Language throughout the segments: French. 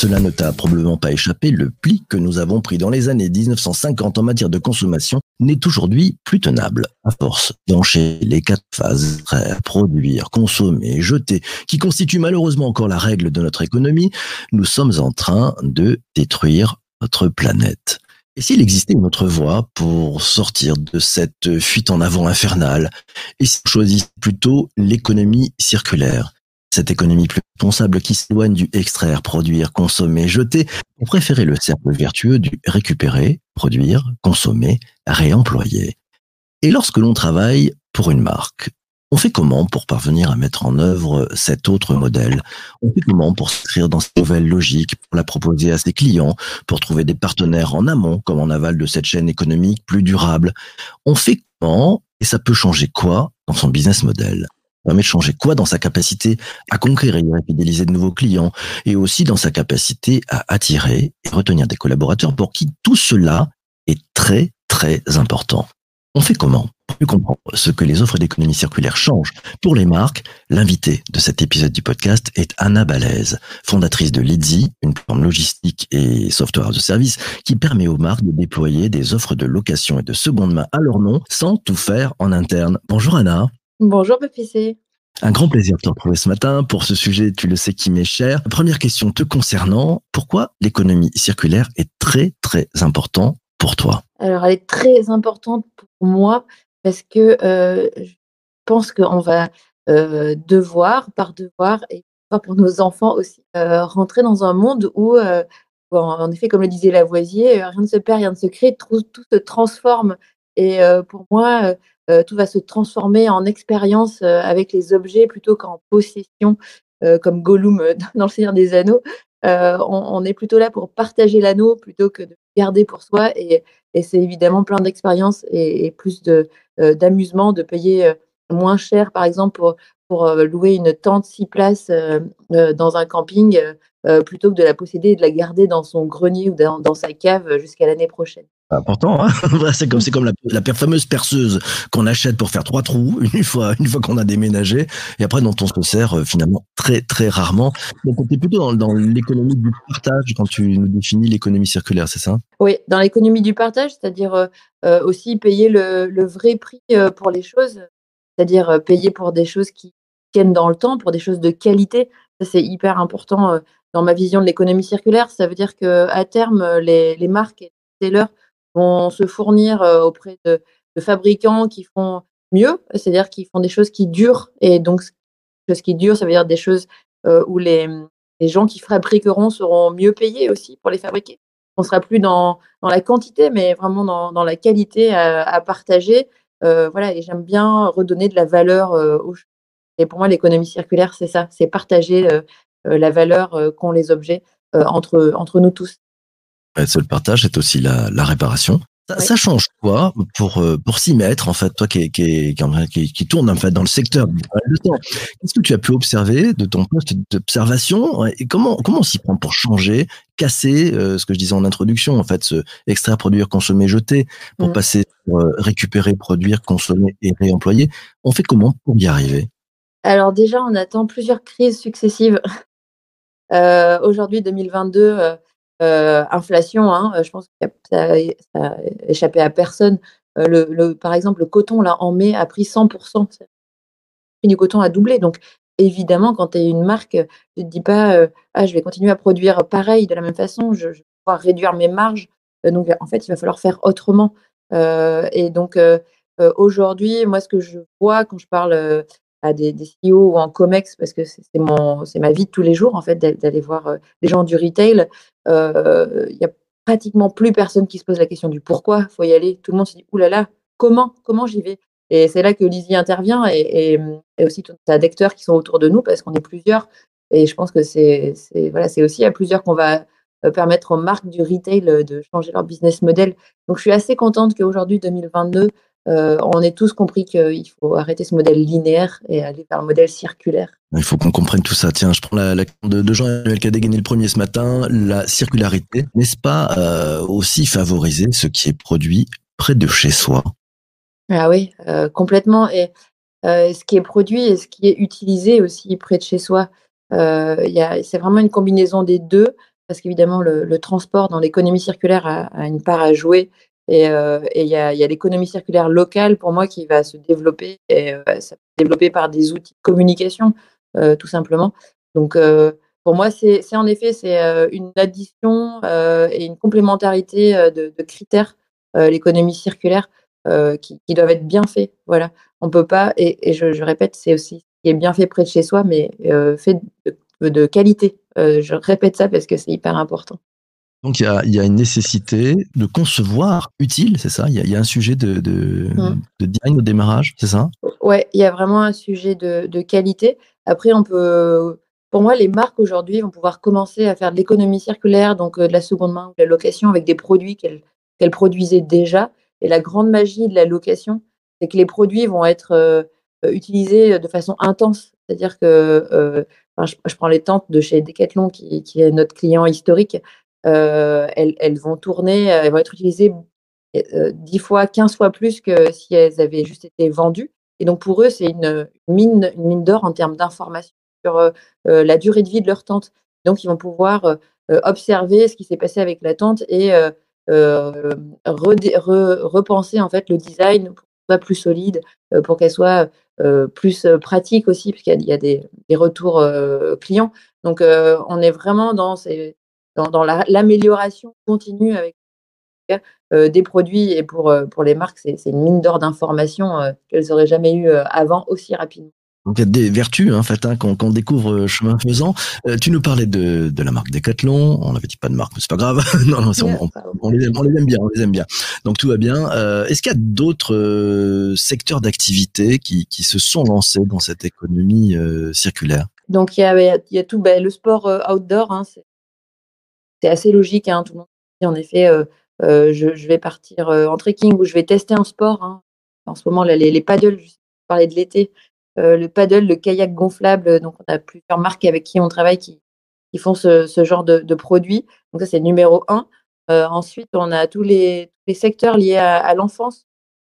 Cela ne t'a probablement pas échappé, le pli que nous avons pris dans les années 1950 en matière de consommation n'est aujourd'hui plus tenable. À force d'enchaîner les quatre phases, produire, consommer, jeter, qui constituent malheureusement encore la règle de notre économie, nous sommes en train de détruire notre planète. Et s'il existait une autre voie pour sortir de cette fuite en avant infernale, et si on choisissait plutôt l'économie circulaire, cette économie plus responsable qui s'éloigne du extraire, produire, consommer, jeter, pour préférer le cercle vertueux du récupérer, produire, consommer, réemployer. Et lorsque l'on travaille pour une marque, on fait comment pour parvenir à mettre en œuvre cet autre modèle? On fait comment pour s'inscrire dans cette nouvelle logique, pour la proposer à ses clients, pour trouver des partenaires en amont, comme en aval de cette chaîne économique plus durable? On fait comment Et ça peut changer quoi dans son business model? Ça permet de changer quoi dans sa capacité à conquérir et à fidéliser de nouveaux clients et aussi dans sa capacité à attirer et retenir des collaborateurs pour qui tout cela est très très important. On fait comment Pour mieux comprendre ce que les offres d'économie circulaire changent pour les marques, l'invité de cet épisode du podcast est Anna Balaise, fondatrice de Lidzi, une plateforme logistique et software de service qui permet aux marques de déployer des offres de location et de seconde main à leur nom sans tout faire en interne. Bonjour Anna. Bonjour PPC. Un grand plaisir de te retrouver ce matin pour ce sujet, tu le sais, qui m'est cher. Première question te concernant, pourquoi l'économie circulaire est très très important pour toi? Alors, elle est très importante pour moi parce que euh, je pense qu'on va euh, devoir, par devoir, et pour nos enfants aussi, euh, rentrer dans un monde où, en effet, comme le disait Lavoisier, rien ne se perd, rien ne se crée, tout, se transforme. Et pour moi, tout va se transformer en expérience avec les objets plutôt qu'en possession, comme Gollum dans Le Seigneur des Anneaux. On, on est plutôt là pour partager l'anneau plutôt que de garder pour soi. Et, c'est évidemment plein d'expériences et, plus euh, d'amusement de payer euh, moins cher, par exemple, pour, euh, louer une tente six places dans un camping plutôt que de la posséder et de la garder dans son grenier ou dans sa cave jusqu'à l'année prochaine. Important, hein c'est comme c'est comme la, fameuse perceuse qu'on achète pour faire trois trous une fois une fois qu'on a déménagé et après dont on se sert euh, finalement très très rarement. Donc on est plutôt dans, dans l'économie du partage quand tu nous définis l'économie circulaire, c'est ça? Oui, dans l'économie du partage, c'est-à-dire euh, euh, aussi payer le, vrai prix pour les choses, c'est-à-dire payer pour des choses qui tiennent dans le temps, pour des choses de qualité. Ça, c'est hyper important dans ma vision de l'économie circulaire. Ça veut dire que à terme, les, les marques et les sellers vont se fournir euh, auprès de, fabricants qui font mieux, c'est-à-dire qui font des choses qui durent. Et donc, des choses qui durent, ça veut dire des choses euh, où les, gens qui fabriqueront seront mieux payés aussi pour les fabriquer. On sera plus dans, la quantité, mais vraiment dans, la qualité à, partager. Euh, voilà, et j'aime bien redonner de la valeur. Et pour moi, l'économie circulaire, c'est ça, c'est partager la valeur qu'ont les objets entre nous tous. Ouais, C'est le partage, c'est aussi la, la réparation. Ça, Oui. ça change quoi pour euh, pour s'y mettre en fait toi qui qui, qui, tourne en fait dans le secteur. Qu'est-ce que tu as pu observer de ton poste d'observation et comment comment on s'y prend pour changer, casser euh, ce que je disais en introduction en fait, ce extraire, produire, consommer, jeter pour Mm. passer sur euh, récupérer, produire, consommer et réemployer. On fait comment pour y arriver? Alors déjà, on attend plusieurs crises successives. Euh, Aujourd'hui, 2022, euh, inflation, hein, euh, je pense que ça, ça a échappé à personne. Euh, le, par exemple, le coton, là, en mai, a pris 100%. Le prix du coton a doublé. Donc, évidemment, quand tu es une marque, tu te dis pas, ah, je vais continuer à produire pareil, de la même façon, je, je vais pouvoir réduire mes marges. Donc, en fait, il va falloir faire autrement. Et donc, aujourd'hui, moi, ce que je vois quand je parle à des, des CEO ou en COMEX, parce que c'est mon, c'est ma vie de tous les jours, en fait, d'a- d'aller voir euh, les gens du retail, euh, il y a pratiquement plus personne qui se pose la question du pourquoi faut y aller. Tout le monde se dit, oulala, comment, comment j'y vais? Et c'est là que Lizzie intervient et, et, aussi tout un d'acteurs qui sont autour de nous parce qu'on est plusieurs. Et je pense que c'est c'est- voilà, c'est aussi à plusieurs qu'on va euh, permettre aux marques du retail euh, de changer leur business model. Donc je suis assez contente qu'aujourd'hui, 2022, euh, on ait tous compris qu'il faut arrêter ce modèle linéaire et aller vers le modèle circulaire. Il faut qu'on comprenne tout ça. Tiens, je prends la, la de, de Jean-Emmanuel qui a dégainé le premier ce matin. La circularité, n'est-ce pas euh, aussi favoriser ce qui est produit près de chez soi? Ah oui, euh, complètement. Et ce qui est produit et ce qui est utilisé aussi près de chez soi. c'est vraiment une combinaison des deux, parce qu'évidemment, le, transport dans l'économie circulaire a, une part à jouer. Et il y a, l'économie circulaire locale, pour moi, qui va se développer. Et ça peut se développer par des outils de communication, tout simplement. Donc, pour moi, c'est en effet c'est une addition et une complémentarité de, critères, l'économie circulaire, qui, doivent être bien faits. Voilà, on peut pas. Et, je, répète, c'est aussi qui est bien fait près de chez soi, mais fait de, qualité. je répète ça parce que c'est hyper important. Donc il y a, une nécessité de concevoir utile, c'est ça? Il y, a, un sujet de, de, design au démarrage, c'est ça? Ouais, il y a vraiment un sujet de, qualité. Après, on peut pour moi, les marques aujourd'hui vont pouvoir commencer à faire de l'économie circulaire, donc euh, de la seconde main ou de la location avec des produits qu'elles produisaient déjà. Et la grande magie de la location, c'est que les produits vont être euh, euh, utilisés de façon intense. C'est-à-dire que je, prends les tentes de chez Decathlon, qui, est notre client historique. Elles, vont tourner, elles vont être utilisées 10 fois, 15 fois plus que si elles avaient juste été vendues. Et donc pour eux, c'est une mine, une mine d'or en termes d'information sur euh, euh, la durée de vie de leur tente. Donc, ils vont pouvoir euh, observer ce qui s'est passé avec la tente et repenser en fait le design pour qu'elle soit plus solide, pour qu'elle soit plus pratique aussi, puisqu'il y a, des, retours clients. Donc, on est vraiment dans, dans, l'amélioration continue avec des produits et pour, pour les marques, c'est une mine d'or d'informations qu'elles n'auraient jamais eu avant aussi rapidement. Donc il y a des vertus en fait hein, qu'on découvre euh, chemin faisant. Euh, tu nous parlais de, de la marque Decathlon, on n'avait dit pas de marque, mais c'est pas grave. non, non, on, on, les aime, on, les aime, bien, on les aime bien. Donc tout va bien. Euh, Est-ce qu'il y a d'autres euh, secteurs d'activité qui, qui se sont lancés dans cette économie euh, circulaire? Donc il y a, il y a tout, ben, le sport outdoor, hein, c'est assez logique. Hein, tout le monde dit en effet, je, je, vais partir en trekking ou je vais tester un sport. Hein. En ce moment, là, les, les paddles, je parlais de l'été euh, le paddle, le kayak gonflable. Donc, on a plusieurs marques avec qui on travaille qui, font ce, genre de, produits. Donc, ça, c'est numéro un. Euh, ensuite, on a tous les, secteurs liés à, l'enfance,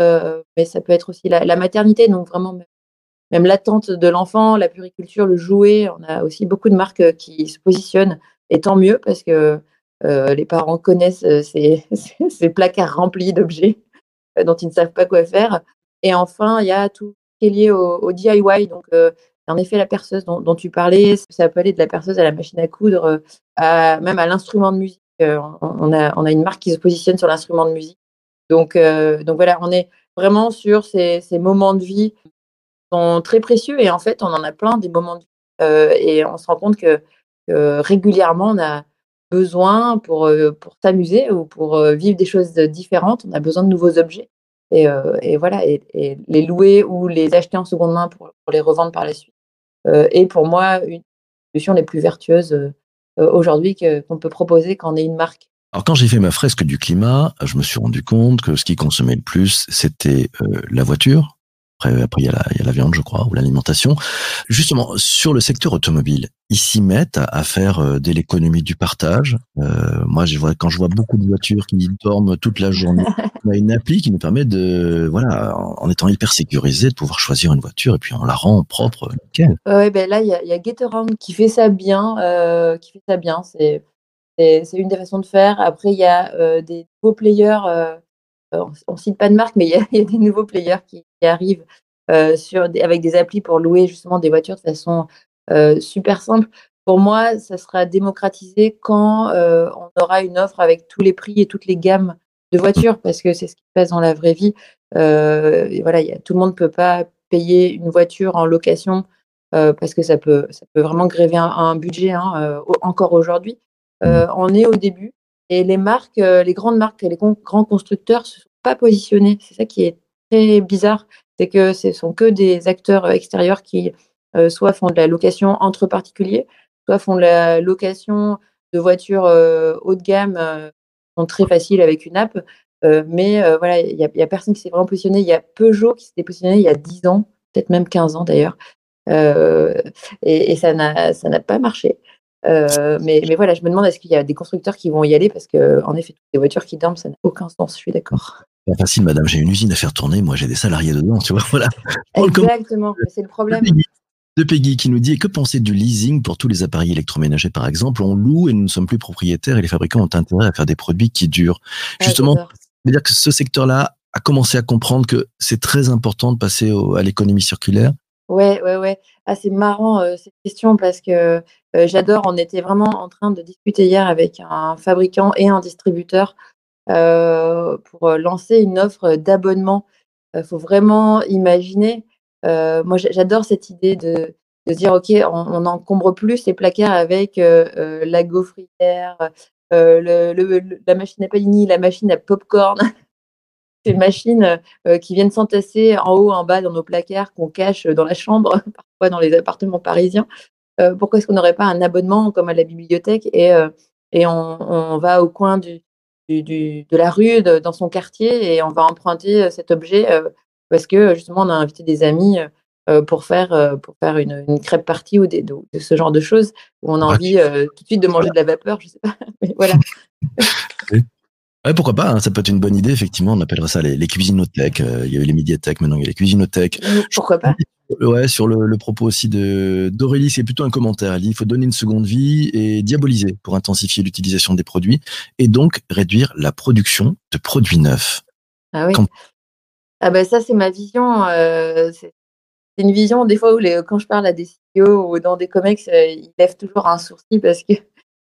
euh, mais ça peut être aussi la, maternité, donc vraiment même l'attente de l'enfant, la puriculture, le jouet. On a aussi beaucoup de marques qui se positionnent, et tant mieux parce que les parents connaissent ces, ces placards remplis d'objets dont ils ne savent pas quoi faire. Et enfin, il y a tout, est lié au, DIY. Donc, euh, en effet, la perceuse dont, tu parlais, ça peut aller de la perceuse à la machine à coudre, euh, même à l'instrument de musique. Euh, on, a, une marque qui se positionne sur l'instrument de musique. Donc, donc voilà, on est vraiment sur ces, moments de vie qui sont très précieux et en fait, on en a plein des moments de vie. et on se rend compte que, régulièrement, on a besoin pour, pour s'amuser ou pour vivre des choses différentes, on a besoin de nouveaux objets. Euh, et, voilà, et, les louer ou les acheter en seconde main pour, les revendre par la suite. Euh, et pour moi, une solution les plus vertueuses euh, aujourd'hui qu'on peut proposer quand on est une marque. Alors quand j'ai fait ma fresque du climat, je me suis rendu compte que ce qui consommait le plus, c'était la voiture, après, il y, a la, viande, je crois, ou l'alimentation. Justement, sur le secteur automobile, ils s'y mettent à, faire euh, de l'économie du partage. Euh, moi, je vois, quand je vois beaucoup de voitures qui dorment toute la journée, on a une appli qui nous permet de, voilà, en, étant hyper sécurisé, de pouvoir choisir une voiture et puis on la rend propre, nickel. Ouais, ben là, il y a, y a Getaround qui fait ça bien, euh, qui fait ça bien. C'est c'est une des façons de faire. Après, il y a des nouveaux players euh, on ne cite pas de marque, mais il y, a des nouveaux players qui, arrivent euh, sur avec des applis pour louer justement des voitures de façon euh, super simple. Pour moi, ça sera démocratisé quand on aura une offre avec tous les prix et toutes les gammes de voitures, parce que c'est ce qui se passe dans la vraie vie. voilà, tout le monde ne peut pas payer une voiture en location parce que ça peut, ça peut vraiment gréver un, budget hein, encore aujourd'hui. Mmh. on est au début. Et les marques, euh, les grandes marques et les grands constructeurs se sont pas positionnés. C'est ça qui est très bizarre, c'est que ce sont que des acteurs extérieurs qui euh, soit font de la location entre particuliers, soit font de la location de voitures euh, haut de gamme, sont très faciles avec une app. mais voilà, il n'y a, personne qui s'est vraiment positionné. Il y a Peugeot qui s'est positionné il y a 10 ans, peut-être même 15 ans d'ailleurs. et, ça n'a pas marché. Euh, mais, mais, voilà, je me demande est-ce qu'il y a des constructeurs qui vont y aller? Parce que, en effet, toutes les voitures qui dorment, ça n'a aucun sens. Je suis d'accord. Pas facile, madame, j'ai une usine à faire tourner, moi j'ai des salariés dedans, tu vois, voilà. Exactement, c'est le problème. De Peggy qui nous dit que penser du leasing pour tous les appareils électroménagers par exemple? On loue et nous ne sommes plus propriétaires et les fabricants ont intérêt à faire des produits qui durent. Ah, Justement, c'est-à-dire que ce secteur-là a commencé à comprendre que c'est très important de passer au- à l'économie circulaire. Ouais, ouais, ouais. Ah, c'est marrant euh, cette question parce que euh, j'adore. On était vraiment en train de discuter hier avec un fabricant et un distributeur pour euh, lancer une offre d'abonnement. Il faut vraiment imaginer. euh, moi, j'a- j'adore cette idée de, de dire ok, on on n'encombre plus ces placards avec euh, euh, la gaufrière, euh, la machine à panini, la machine à popcorn. ces machines euh, qui viennent s'entasser en haut, en bas dans nos placards qu'on cache dans la chambre, parfois dans les appartements parisiens. Euh, pourquoi est-ce qu'on n'aurait pas un abonnement comme à la bibliothèque et, euh, on va au coin du, du, du- de la rue, de- dans son quartier, et on va emprunter euh, cet objet euh, parce que justement on a invité des amis euh, pour faire, euh, pour faire une, une crêpe partie ou des, de, de ce genre de choses où on a envie euh, tout de suite de manger de la vapeur, je sais pas. Mais voilà. Ouais, pourquoi pas, hein, ça peut être une bonne idée, effectivement, on appellerait ça les, les cuisinothèques. Euh, il y avait les médiathèques, maintenant il y a les cuisinothèques. Pourquoi pas Ouais, sur le, le propos aussi de d'Aurélie, c'est plutôt un commentaire. Elle dit il faut donner une seconde vie et diaboliser pour intensifier l'utilisation des produits et donc réduire la production de produits neufs. Ah oui. Quand- Ah ben ça, c'est ma vision. euh, c'est une vision, des fois, où les, quand je parle à des CEO ou dans des comex, euh, ils lèvent toujours un sourcil parce que je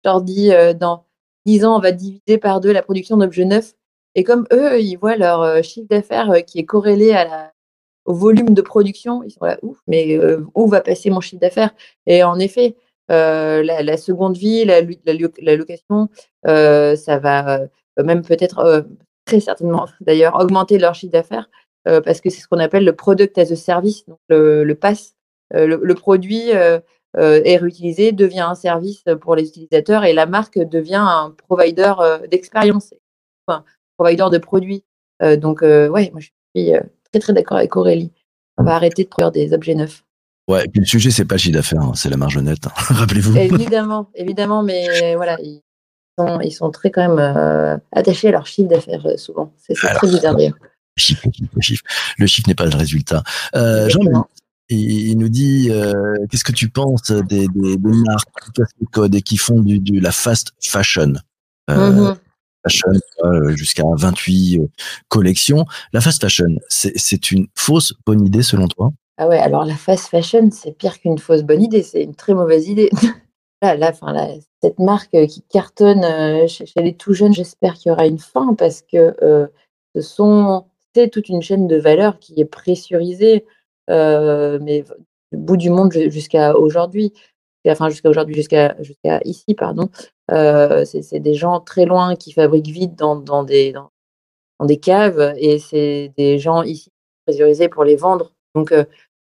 leur dis, euh, dans 10 ans, on va diviser par deux la production d'objets neufs. Et comme eux, ils voient leur chiffre d'affaires qui est corrélé à la, au volume de production, ils sont là, ouf, mais euh, où va passer mon chiffre d'affaires? Et en effet, euh, la, seconde vie, la, location, euh, ça va même peut-être, très certainement d'ailleurs, augmenter leur chiffre d'affaires parce que c'est ce qu'on appelle le product as a service, le, pass. Le, produit est réutilisé, devient un service pour les utilisateurs et la marque devient un provider d'expérience, enfin, provider de produits. Donc, ouais, moi je suis très très d'accord avec Aurélie. On va arrêter de produire des objets neufs. Ouais, et puis le sujet, c'est pas le chiffre d'affaires, hein, c'est la marge nette. hein. Rappelez-vous. Évidemment, évidemment, mais voilà, ils sont, ils sont très quand même euh, attachés à leur chiffre d'affaires euh, souvent. C'est très bizarre d'ailleurs. Le chiffre, le chiffre, chiffre. Le chiffre n'est pas le résultat. Euh, Jean, il, nous dit euh, qu'est-ce que tu penses des, des, des marques qui cassent le code et qui font du, du la fast fashion? Mhm. Euh, jusqu'à 28 euh, collections. La fast fashion, c'est une fausse bonne idée selon toi? Ah ouais, alors la fast fashion, c'est pire qu'une fausse bonne idée, c'est une très mauvaise idée. là, cette marque euh, qui cartonne chez, les tout jeunes, j'espère qu'il y aura une fin parce que ce c'est toute une chaîne de valeur qui est pressurisée, mais du bout du monde ju- jusqu'à aujourd'hui, enfin jusqu'à aujourd'hui, jusqu'à jusqu'à ici, pardon. Euh, c'est des gens très loin qui fabriquent vite dans, dans des dans, des caves et c'est des gens ici pressurisés pour les vendre. Donc euh,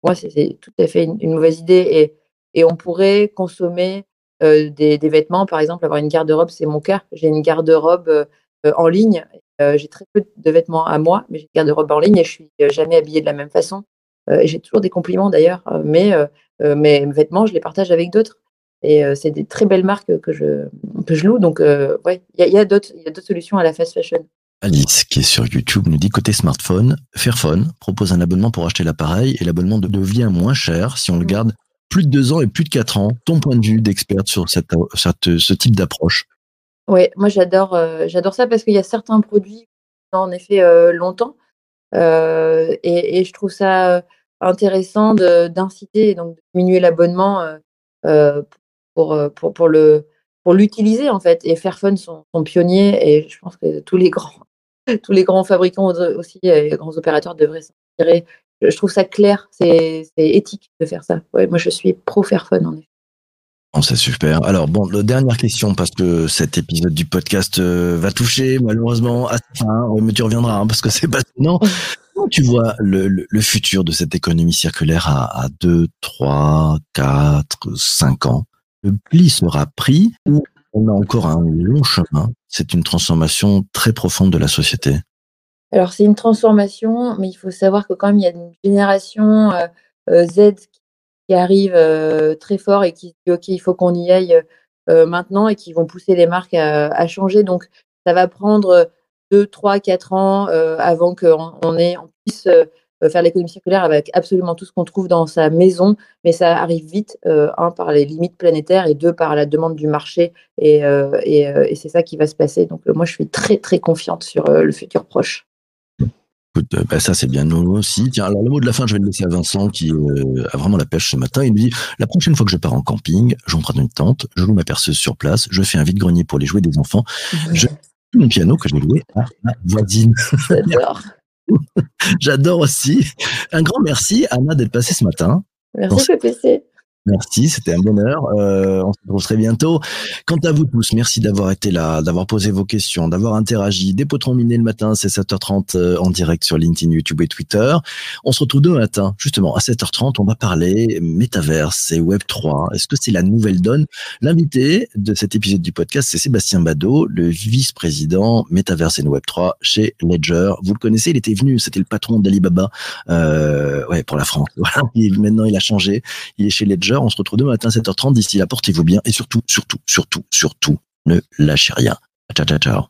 moi, c'est tout à fait une, mauvaise idée. Et, et on pourrait consommer euh, des, des vêtements, par exemple, avoir une garde-robe, c'est mon cas. J'ai une garde-robe euh, en ligne. J'ai très peu de vêtements à moi, mais j'ai une garde-robe en ligne et je suis jamais habillée de la même façon. J'ai toujours des compliments d'ailleurs, mais mes vêtements, je les partage avec d'autres. Et euh, c'est des très belles marques que je, que je loue. Donc, euh, ouais, il y a, il y a d'autres solutions à la fast fashion. Alice, qui est sur YouTube, nous dit côté smartphone, Fairphone propose un abonnement pour acheter l'appareil et l'abonnement de- devient moins cher si on le Mm. garde plus de deux ans et plus de quatre ans. Ton point de vue d'experte sur cette, cette- ce type d'approche? Oui, moi j'adore euh, j'adore ça parce qu'il y a certains produits en effet euh, longtemps euh, et, et je trouve ça euh, intéressant d'inciter et donc de diminuer l'abonnement euh, euh, pour, euh, pour, pour le pour l'utiliser en fait et Fairphone sont, pionniers et je pense que tous les grands tous les grands fabricants aussi et grands opérateurs devraient s'inspirer. Je, je trouve ça clair, c'est c'est éthique de faire ça. Ouais, moi je suis pro Fairphone en effet. Bon, c'est super. Alors, bon, la dernière question, parce que cet épisode du podcast euh, va toucher malheureusement à sa fin, Ouais, mais tu reviendras, hein, parce que c'est passionnant. Comment tu vois le, le, le futur de cette économie circulaire à, à 2, 3, 4, 5 ans? Le pli sera pris ou on a encore un long chemin? C'est une transformation très profonde de la société. Alors, c'est une transformation, mais il faut savoir que quand même, il y a une génération euh, euh, Z qui- arrive euh, très fort et qui dit, OK, il faut qu'on y aille euh, maintenant et qui vont pousser les marques à, changer. Donc, ça va prendre 2, 3, 4 ans avant qu'on on on puisse faire l'économie circulaire avec absolument tout ce qu'on trouve dans sa maison, mais ça arrive vite, un, par les limites planétaires et deux, par la demande du marché. Et c'est ça qui va se passer. Donc, moi, je suis très, très confiante sur le futur proche. Écoute, bah, ça c'est bien nous aussi. Tiens, alors le mot de la fin, je vais le laisser à Vincent qui euh, a vraiment la pêche ce matin. Il me dit la prochaine fois que je pars en camping, j'emprunte une tente, je loue ma perceuse sur place, je fais un vide-grenier pour les jouets des enfants, je mon piano que j'ai loué à ma voisine. J'adore. J'adore aussi. Un grand merci Anna d'être passée ce matin. Merci PPC. Merci, c'était un bonheur. Euh, on se retrouve très bientôt. Quant à vous tous, merci d'avoir été là, d'avoir posé vos questions, d'avoir interagi. Des potrons le matin, c'est 7h30 euh, en direct sur LinkedIn, YouTube et Twitter. On se retrouve demain matin, justement, à 7h30. On va parler métaverse et Web 3. Est-ce que c'est la nouvelle donne? L'invité de cet épisode du podcast, c'est Sébastien Badeau, le vice-président métaverse et Web 3 chez Ledger. Vous le connaissez, il était venu, c'était le patron d'Alibaba, euh, ouais, pour la France. Maintenant, il a changé. Il est chez Ledger on se retrouve demain matin, 7h30. D'ici là, portez-vous bien. Et surtout, surtout, surtout, surtout, ne lâchez rien. Ciao, ciao, ciao.